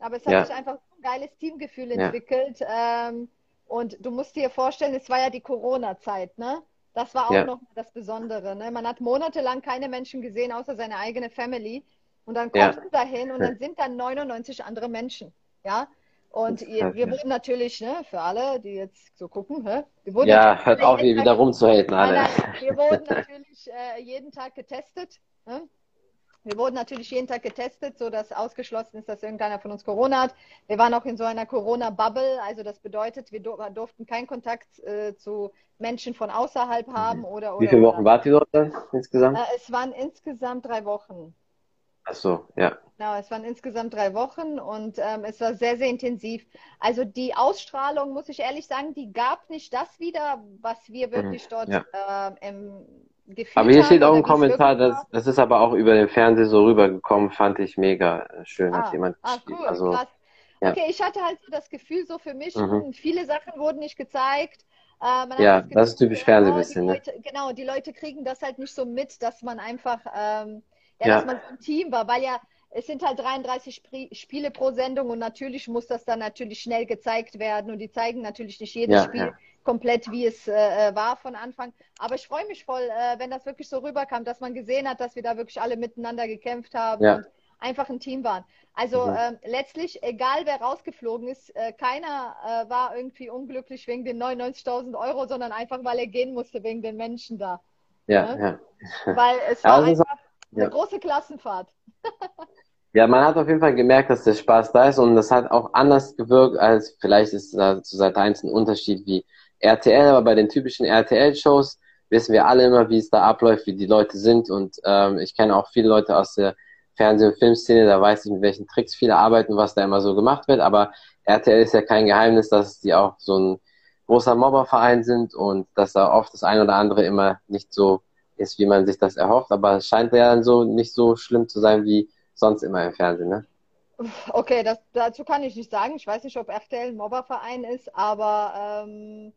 Aber es hat ja. sich einfach so ein geiles Teamgefühl entwickelt. Ja. Ähm, und du musst dir vorstellen, es war ja die Corona-Zeit, ne? Das war auch ja. noch das Besondere. Ne? Man hat monatelang keine Menschen gesehen, außer seine eigene Family. Und dann kommst ja. du dahin und dann sind da 99 andere Menschen. Ja. Und ihr, wir wurden natürlich, ne, für alle, die jetzt so gucken, hä? Wir wurden ja, hört auf, hier wieder rumzuhalten, alle. Wir wurden natürlich äh, jeden Tag getestet. Ne? Wir wurden natürlich jeden Tag getestet, sodass ausgeschlossen ist, dass irgendeiner von uns Corona hat. Wir waren auch in so einer Corona-Bubble, also das bedeutet, wir durften keinen Kontakt äh, zu Menschen von außerhalb mhm. haben oder. Wie viele Wochen wart ihr dort dann insgesamt? Äh, es waren insgesamt drei Wochen. Ach so, ja. Genau, es waren insgesamt drei Wochen und ähm, es war sehr, sehr intensiv. Also die Ausstrahlung, muss ich ehrlich sagen, die gab nicht das wieder, was wir mhm, wirklich dort ja. äh, im Aber hier steht auch ein Kommentar, das, das ist aber auch über den Fernseher so rübergekommen, fand ich mega schön, ah, hat jemand ah, cool, also, krass. Ja. Okay, ich hatte halt so das Gefühl, so für mich, mhm. viele Sachen wurden nicht gezeigt. Äh, ja, das, Gefühl, das, ist typisch Fernsehen bisschen. Ne? Genau, die Leute kriegen das halt nicht so mit, dass man einfach, ähm, ja, ja, dass man so ein Team war, weil ja, es sind halt 33 Sp Spiele pro Sendung und natürlich muss das dann natürlich schnell gezeigt werden und die zeigen natürlich nicht jedes ja, Spiel komplett, wie es äh, äh, war von Anfang. Aber ich freue mich voll, äh, wenn das wirklich so rüberkam, dass man gesehen hat, dass wir da wirklich alle miteinander gekämpft haben ja. und einfach ein Team waren. Also mhm. äh, letztlich, egal wer rausgeflogen ist, äh, keiner äh, war irgendwie unglücklich wegen den 99.000 Euro, sondern einfach, weil er gehen musste wegen den Menschen da. Ja, ne? ja. Weil es war also, einfach eine ja. große Klassenfahrt. Ja, man hat auf jeden Fall gemerkt, dass der Spaß da ist und das hat auch anders gewirkt, als vielleicht ist da zu Seite 1 ein Unterschied wie RTL, aber bei den typischen RTL-Shows wissen wir alle immer, wie es da abläuft, wie die Leute sind. Und ähm, ich kenne auch viele Leute aus der Fernseh- und Filmszene, da weiß ich, mit welchen Tricks viele arbeiten, was da immer so gemacht wird. Aber RTL ist ja kein Geheimnis, dass die auch so ein großer Mobberverein sind und dass da oft das eine oder andere immer nicht so ist, wie man sich das erhofft. Aber es scheint ja dann so nicht so schlimm zu sein wie sonst immer im Fernsehen, ne? Okay, das, dazu kann ich nicht sagen. Ich weiß nicht, ob RTL ein Mobberverein ist, aber ähm,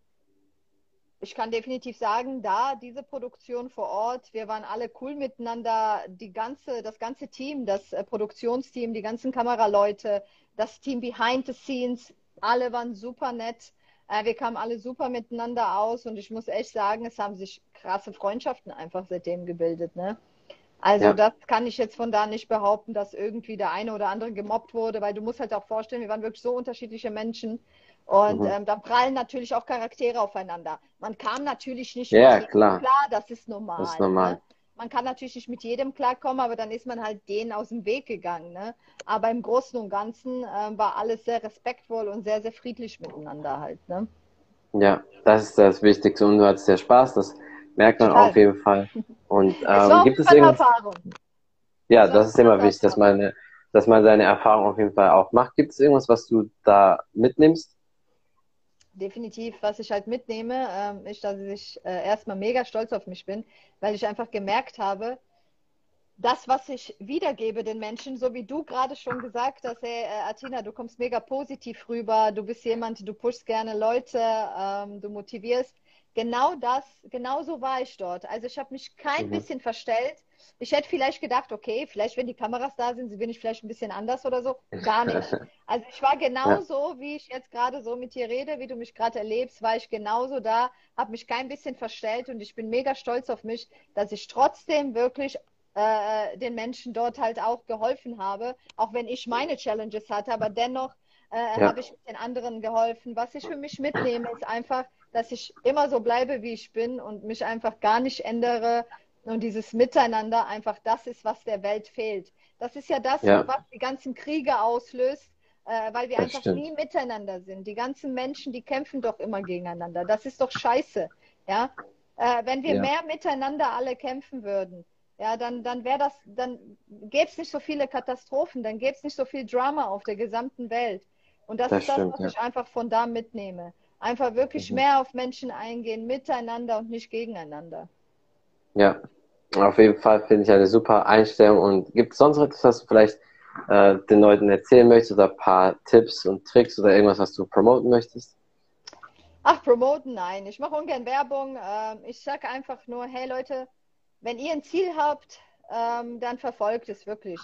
ich kann definitiv sagen, da diese Produktion vor Ort, wir waren alle cool miteinander, die ganze, das ganze Team, das äh, Produktionsteam, die ganzen Kameraleute, das Team behind the scenes, alle waren super nett. Äh, wir kamen alle super miteinander aus und ich muss echt sagen, es haben sich krasse Freundschaften einfach seitdem gebildet. Ne? Also ja. das kann ich jetzt von da nicht behaupten, dass irgendwie der eine oder andere gemobbt wurde, weil du musst halt auch vorstellen, wir waren wirklich so unterschiedliche Menschen. Und mhm. ähm, da prallen natürlich auch Charaktere aufeinander. Man kam natürlich nicht ja, klar. klar, das ist normal. Das ist normal. Ne? Man kann natürlich nicht mit jedem klarkommen, aber dann ist man halt denen aus dem Weg gegangen. Ne? Aber im Großen und Ganzen äh, war alles sehr respektvoll und sehr, sehr friedlich miteinander halt. Ne? Ja, das ist das Wichtigste und du hattest ja Spaß, das merkt man Total. auf jeden Fall. Und ähm, gibt es irgendwas? Erfahrung. Ja, das, ist immer wichtig, dass man, dass man seine Erfahrung auf jeden Fall auch macht. Gibt es irgendwas, was du da mitnimmst? definitiv, was ich halt mitnehme, ähm, ist, dass ich äh, erstmal mega stolz auf mich bin, weil ich einfach gemerkt habe, das, was ich wiedergebe den Menschen, so wie du gerade schon gesagt hast, hey, äh, Athena, du kommst mega positiv rüber, du bist jemand, du pushst gerne Leute, ähm, du motivierst. Genau das, genau so war ich dort. Also ich habe mich kein mhm. bisschen verstellt. Ich hätte vielleicht gedacht, okay, vielleicht wenn die Kameras da sind, bin ich vielleicht ein bisschen anders oder so. Gar nicht. Also ich war genauso, ja. wie ich jetzt gerade so mit dir rede, wie du mich gerade erlebst, war ich genauso da, habe mich kein bisschen verstellt und ich bin mega stolz auf mich, dass ich trotzdem wirklich äh, den Menschen dort halt auch geholfen habe, auch wenn ich meine Challenges hatte, aber dennoch äh, ja. habe ich den anderen geholfen. Was ich für mich mitnehme, ist einfach, dass ich immer so bleibe, wie ich bin und mich einfach gar nicht ändere. Und dieses Miteinander einfach das ist, was der Welt fehlt. Das ist ja das, ja. was die ganzen Kriege auslöst, äh, weil wir das einfach stimmt. nie miteinander sind. Die ganzen Menschen, die kämpfen doch immer gegeneinander. Das ist doch scheiße. Ja? Äh, wenn wir ja. mehr miteinander alle kämpfen würden, ja, dann, dann wäre das, dann gäbe es nicht so viele Katastrophen, dann gäbe es nicht so viel Drama auf der gesamten Welt. Und das, das ist das, stimmt, was ja. ich einfach von da mitnehme. Einfach wirklich mhm. mehr auf Menschen eingehen, miteinander und nicht gegeneinander. Ja, auf jeden Fall finde ich eine super Einstellung. Und gibt es sonst etwas, was du vielleicht äh, den Leuten erzählen möchtest oder ein paar Tipps und Tricks oder irgendwas, was du promoten möchtest? Ach, promoten, nein. Ich mache ungern Werbung. Ähm, ich sage einfach nur, hey Leute, wenn ihr ein Ziel habt, ähm, dann verfolgt es wirklich.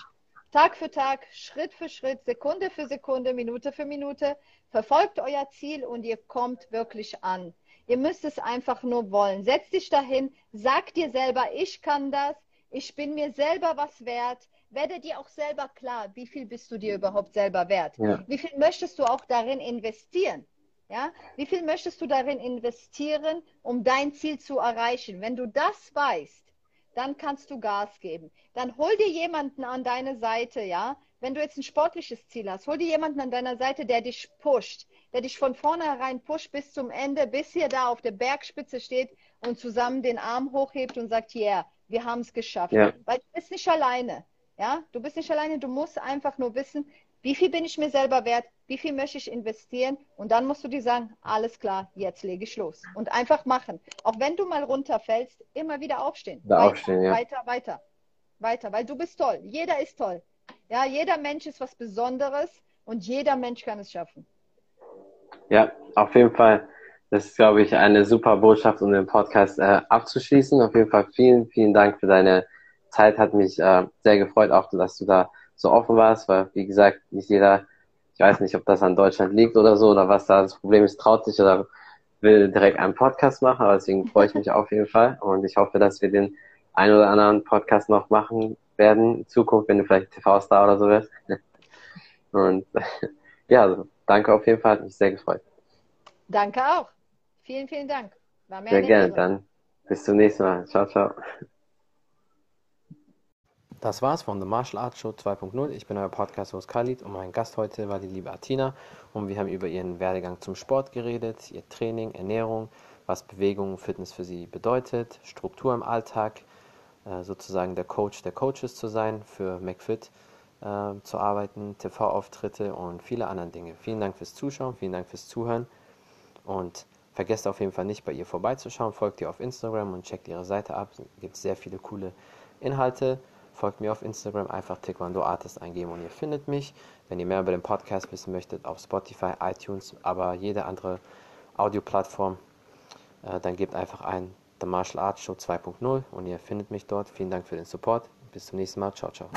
Tag für Tag, Schritt für Schritt, Sekunde für Sekunde, Minute für Minute. Verfolgt euer Ziel und ihr kommt wirklich an. Ihr müsst es einfach nur wollen. Setz dich dahin, sag dir selber, ich kann das, ich bin mir selber was wert. Werde dir auch selber klar, wie viel bist du dir überhaupt selber wert? Ja. Wie viel möchtest du auch darin investieren? Ja? Wie viel möchtest du darin investieren, um dein Ziel zu erreichen? Wenn du das weißt, dann kannst du Gas geben. Dann hol dir jemanden an deine Seite, ja. Wenn du jetzt ein sportliches Ziel hast, hol dir jemanden an deiner Seite, der dich pusht, der dich von vornherein pusht bis zum Ende, bis ihr da auf der Bergspitze steht und zusammen den Arm hochhebt und sagt, ja, yeah, wir haben es geschafft. Ja. Weil du bist nicht alleine. Ja, du bist nicht alleine, du musst einfach nur wissen, wie viel bin ich mir selber wert? Wie viel möchte ich investieren? Und dann musst du dir sagen, alles klar, jetzt lege ich los. Und einfach machen. Auch wenn du mal runterfällst, immer wieder aufstehen. Da weiter, aufstehen ja. weiter, weiter, weiter, weil du bist toll. Jeder ist toll. Ja, jeder Mensch ist was Besonderes und jeder Mensch kann es schaffen. Ja, auf jeden Fall. Das ist, glaube ich, eine super Botschaft, um den Podcast äh, abzuschließen. Auf jeden Fall vielen, vielen Dank für deine Zeit. Hat mich äh, sehr gefreut, auch dass du da so offen warst, weil, wie gesagt, nicht jeder, ich weiß nicht, ob das an Deutschland liegt oder so, oder was da das Problem ist, traut sich oder will direkt einen Podcast machen, aber deswegen freue ich mich auf jeden Fall und ich hoffe, dass wir den ein oder anderen Podcast noch machen werden in Zukunft, wenn du vielleicht TV-Star oder so wirst. Und ja, also, danke auf jeden Fall, hat mich sehr gefreut. Danke auch. Vielen, vielen Dank. War mir sehr gerne, dann bis zum nächsten Mal. Ciao, ciao. Das war's von The Martial Arts Show 2.0. Ich bin euer Podcast-Host Khalid und mein Gast heute war die liebe Atina und wir haben über ihren Werdegang zum Sport geredet, ihr Training, Ernährung, was Bewegung, Fitness für sie bedeutet, Struktur im Alltag, äh, sozusagen der Coach der Coaches zu sein, für McFit äh, zu arbeiten, TV-Auftritte und viele andere Dinge. Vielen Dank fürs Zuschauen, vielen Dank fürs Zuhören und vergesst auf jeden Fall nicht bei ihr vorbeizuschauen. Folgt ihr auf Instagram und checkt ihre Seite ab. Es gibt sehr viele coole Inhalte. Folgt mir auf Instagram, einfach Taekwondo Artist eingeben und ihr findet mich. Wenn ihr mehr über den Podcast wissen möchtet, auf Spotify, iTunes, aber jede andere Audioplattform, äh, dann gebt einfach ein The Martial Arts Show 2.0 und ihr findet mich dort. Vielen Dank für den Support. Bis zum nächsten Mal. Ciao, ciao.